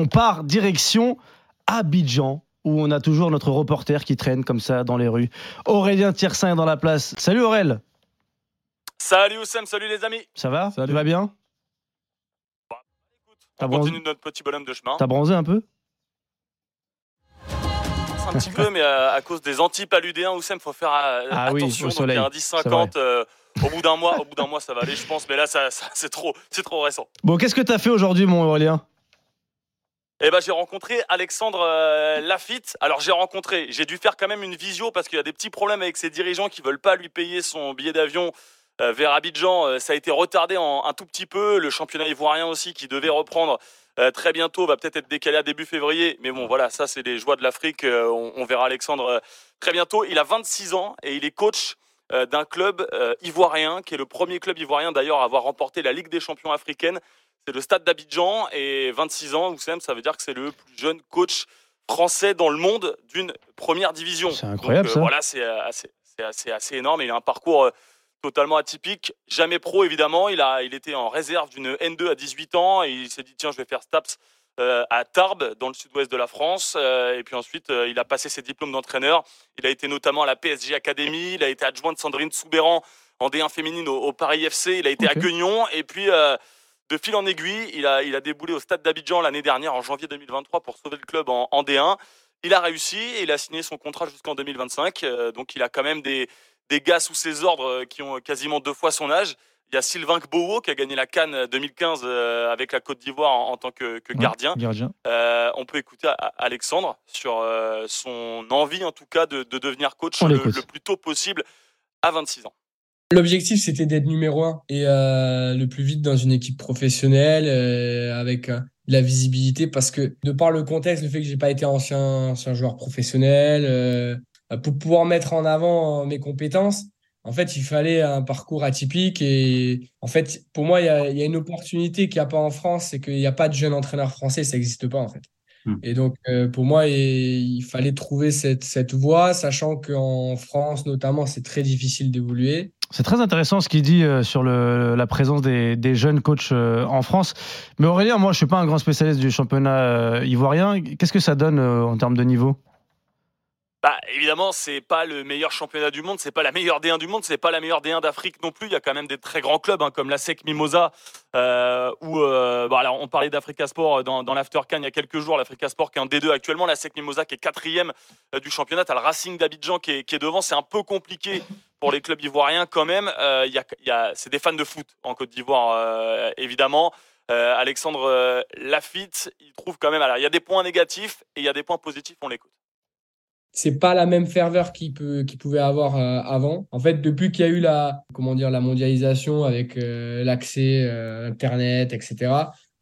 On part direction Abidjan, où on a toujours notre reporter qui traîne comme ça dans les rues. Aurélien Tiersin est dans la place. Salut Aurel. Salut Oussem, salut les amis. Ça va? Salut. Tu vas bien? T'as On bronzé, continue notre petit bonhomme de chemin. t'as bronzé un peu? Un petit peu, mais euh, à cause des antipaludéens, Oussem, faut faire euh, Ah oui, attention. au Donc, soleil, il y a un 10-50. euh, au bout d'un mois, au bout d'un mois, ça va aller, je pense. Mais là, ça, ça- c'est trop, c'est trop récent. Bon, qu'est-ce que t'as fait aujourd'hui, mon Aurélien? Eh ben, j'ai rencontré Alexandre euh, Lafitte. Alors, j'ai rencontré, j'ai dû faire quand même une visio parce qu'il y a des petits problèmes avec ses dirigeants qui veulent pas lui payer son billet d'avion euh, vers Abidjan. Euh, ça a été retardé en, un tout petit peu. Le championnat ivoirien aussi, qui devait reprendre très bientôt, va peut-être être décalé à début février. Mais bon, voilà, ça, c'est les joies de l'Afrique. On, on verra Alexandre très bientôt. Il a 26 ans et il est coach d'un club ivoirien, qui est le premier club ivoirien d'ailleurs à avoir remporté la Ligue des champions africaine. C'est le stade d'Abidjan et 26 ans, Oussem, ça veut dire que c'est le plus jeune coach français dans le monde d'une première division. C'est incroyable, Donc, ça. Voilà, c'est euh, assez, c'est assez, assez énorme. Il a un parcours euh, totalement atypique, jamais pro évidemment. Il, a, il était en réserve d'une N2 à 18 ans et il s'est dit tiens, je vais faire STAPS euh, à Tarbes, dans le sud-ouest de la France. Euh, et puis ensuite, euh, il a passé ses diplômes d'entraîneur. Il a été notamment à la PSG Academy. Il a été adjoint de Sandrine Soubéran en D1 féminine au, au Paris FC. Il a été à Guignon. Et puis, de fil en aiguille, il a, il a déboulé au stade d'Abidjan l'année dernière, en janvier 2023, pour sauver le club en, en D1. Il a réussi et il a signé son contrat jusqu'en 2025. Euh, donc, il a quand même des, des gars sous ses ordres euh, qui ont quasiment deux fois son âge. Il y a Sylvain Gbowo qui a gagné la Cannes 2015 euh, avec la Côte d'Ivoire en, en tant que, que Ouais. gardien. Gardien. Euh, on peut écouter Alexandre sur euh, son envie, en tout cas, de, de devenir coach le plus tôt possible à 26 ans. L'objectif, c'était d'être numéro un et euh, le plus vite dans une équipe professionnelle euh, avec euh, de la visibilité parce que de par le contexte, le fait que j'ai pas été ancien, ancien joueur professionnel, euh, pour pouvoir mettre en avant mes compétences, en fait, il fallait un parcours atypique et en fait, pour moi, il y a, y a une opportunité qu'il n'y a pas en France, c'est qu'il n'y a pas de jeune entraîneur français, ça n'existe pas en fait. Hmm. Et donc, euh, pour moi, il, il fallait trouver cette, cette voie, sachant qu'en France, notamment, c'est très difficile d'évoluer. C'est très intéressant ce qu'il dit euh, sur la présence des, jeunes coachs euh, en France. Mais Aurélien, moi, je suis pas un grand spécialiste du championnat euh, ivoirien. Qu'est-ce que ça donne en termes de niveau? Bah, évidemment, c'est pas le meilleur championnat du monde, c'est pas la meilleure D1 du monde, c'est pas la meilleure D1 d'Afrique non plus. Il y a quand même des très grands clubs hein, comme la SEC Mimosa, bon, alors on parlait d'Africa Sport dans, dans l'After Can il y a quelques jours. L'Africa Sport qui est un D2 actuellement, la SEC Mimosa qui est quatrième du championnat. T'as le Racing d'Abidjan qui qui est devant. C'est un peu compliqué pour les clubs ivoiriens quand même. Euh, y a, c'est des fans de foot en Côte d'Ivoire euh, évidemment. Euh, Alexandre euh, Lafitte, il trouve quand même. Alors il y a des points négatifs et il y a des points positifs. On l'écoute. c'est pas la même ferveur qu'il qu'il pouvait avoir avant. En fait, depuis qu'il y a eu la comment dire la mondialisation avec l'accès internet, etc.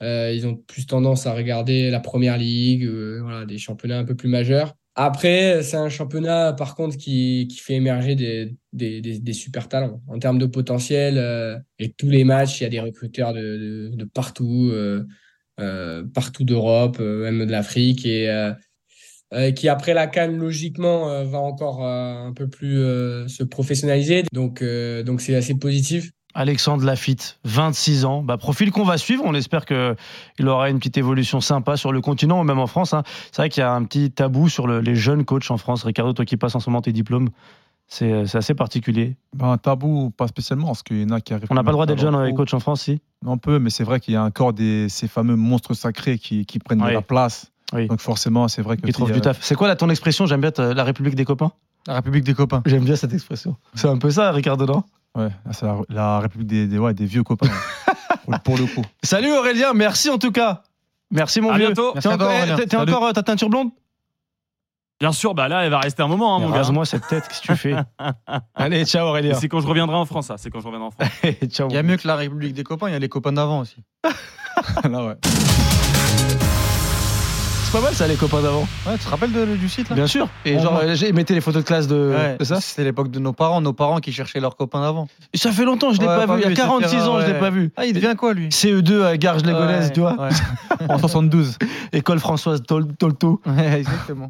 ils ont plus tendance à regarder la première ligue, voilà, des championnats un peu plus majeurs. Après, c'est un championnat par contre qui, fait émerger des, super talents en termes de potentiel. euh, et tous les matchs, il y a des recruteurs de, partout, euh, euh, partout d'Europe, même de l'Afrique et qui après la Cannes logiquement va encore un peu plus se professionnaliser. Donc c'est assez positif. Alexandre Lafitte, 26 ans. Bah, profil qu'on va suivre. On espère qu'il aura une petite évolution sympa sur le continent ou même en France. hein. C'est vrai qu'il y a un petit tabou sur le- les jeunes coachs en France. Ricardo, toi qui passes en ce moment tes diplômes, c'est euh, c'est assez particulier. Ben, un tabou, pas spécialement, parce qu'il y en a qui arrivent. On n'a pas le droit d'être jeune avec coach en France, si On peut, mais c'est vrai qu'il y a encore des, ces fameux monstres sacrés qui, qui prennent Oui. de la place. Oui. Donc forcément, c'est vrai que Qui trouvent du a- taf. C'est quoi là ton expression? J'aime bien la République des copains. La République des copains. J'aime bien cette expression. C'est un peu ça, Ricardo, non? Ouais, c'est la, la République des, des, ouais, des vieux copains. pour- pour le coup. Salut Aurélien, merci en tout cas. Merci mon À vieux. bientôt. T'es encore, Aurélien. t'es- t'es Salut. encore euh, ta teinture blonde? Bien sûr, bah là, elle va rester un moment, hein, mon gars. Rase-moi cette tête, qu'est-ce que tu fais? Allez, ciao Et Aurélien. C'est quand je reviendrai en France, ça. C'est quand je reviendrai en France. ciao. Il y a mieux que la République des copains, il y a les copains d'avant aussi. là, ouais. C'est pas mal ça, les copains d'avant. ouais, tu te rappelles de- du site là? Bien sûr. Et On genre, voit. j'ai mettez les photos de classe de, Ouais, ça. C'était l'époque de nos parents, nos parents qui cherchaient leurs copains d'avant. Ça fait longtemps, je l'ai Ouais, pas, pas vu. Il y a vu, 46 etc., ans, je l'ai ouais. pas vu. Ah, il devient quoi lui? CE2 à Garges-les-Gonesse, Ouais, tu vois. ouais. En 72. École Françoise Tol- Tolto. Ouais, exactement.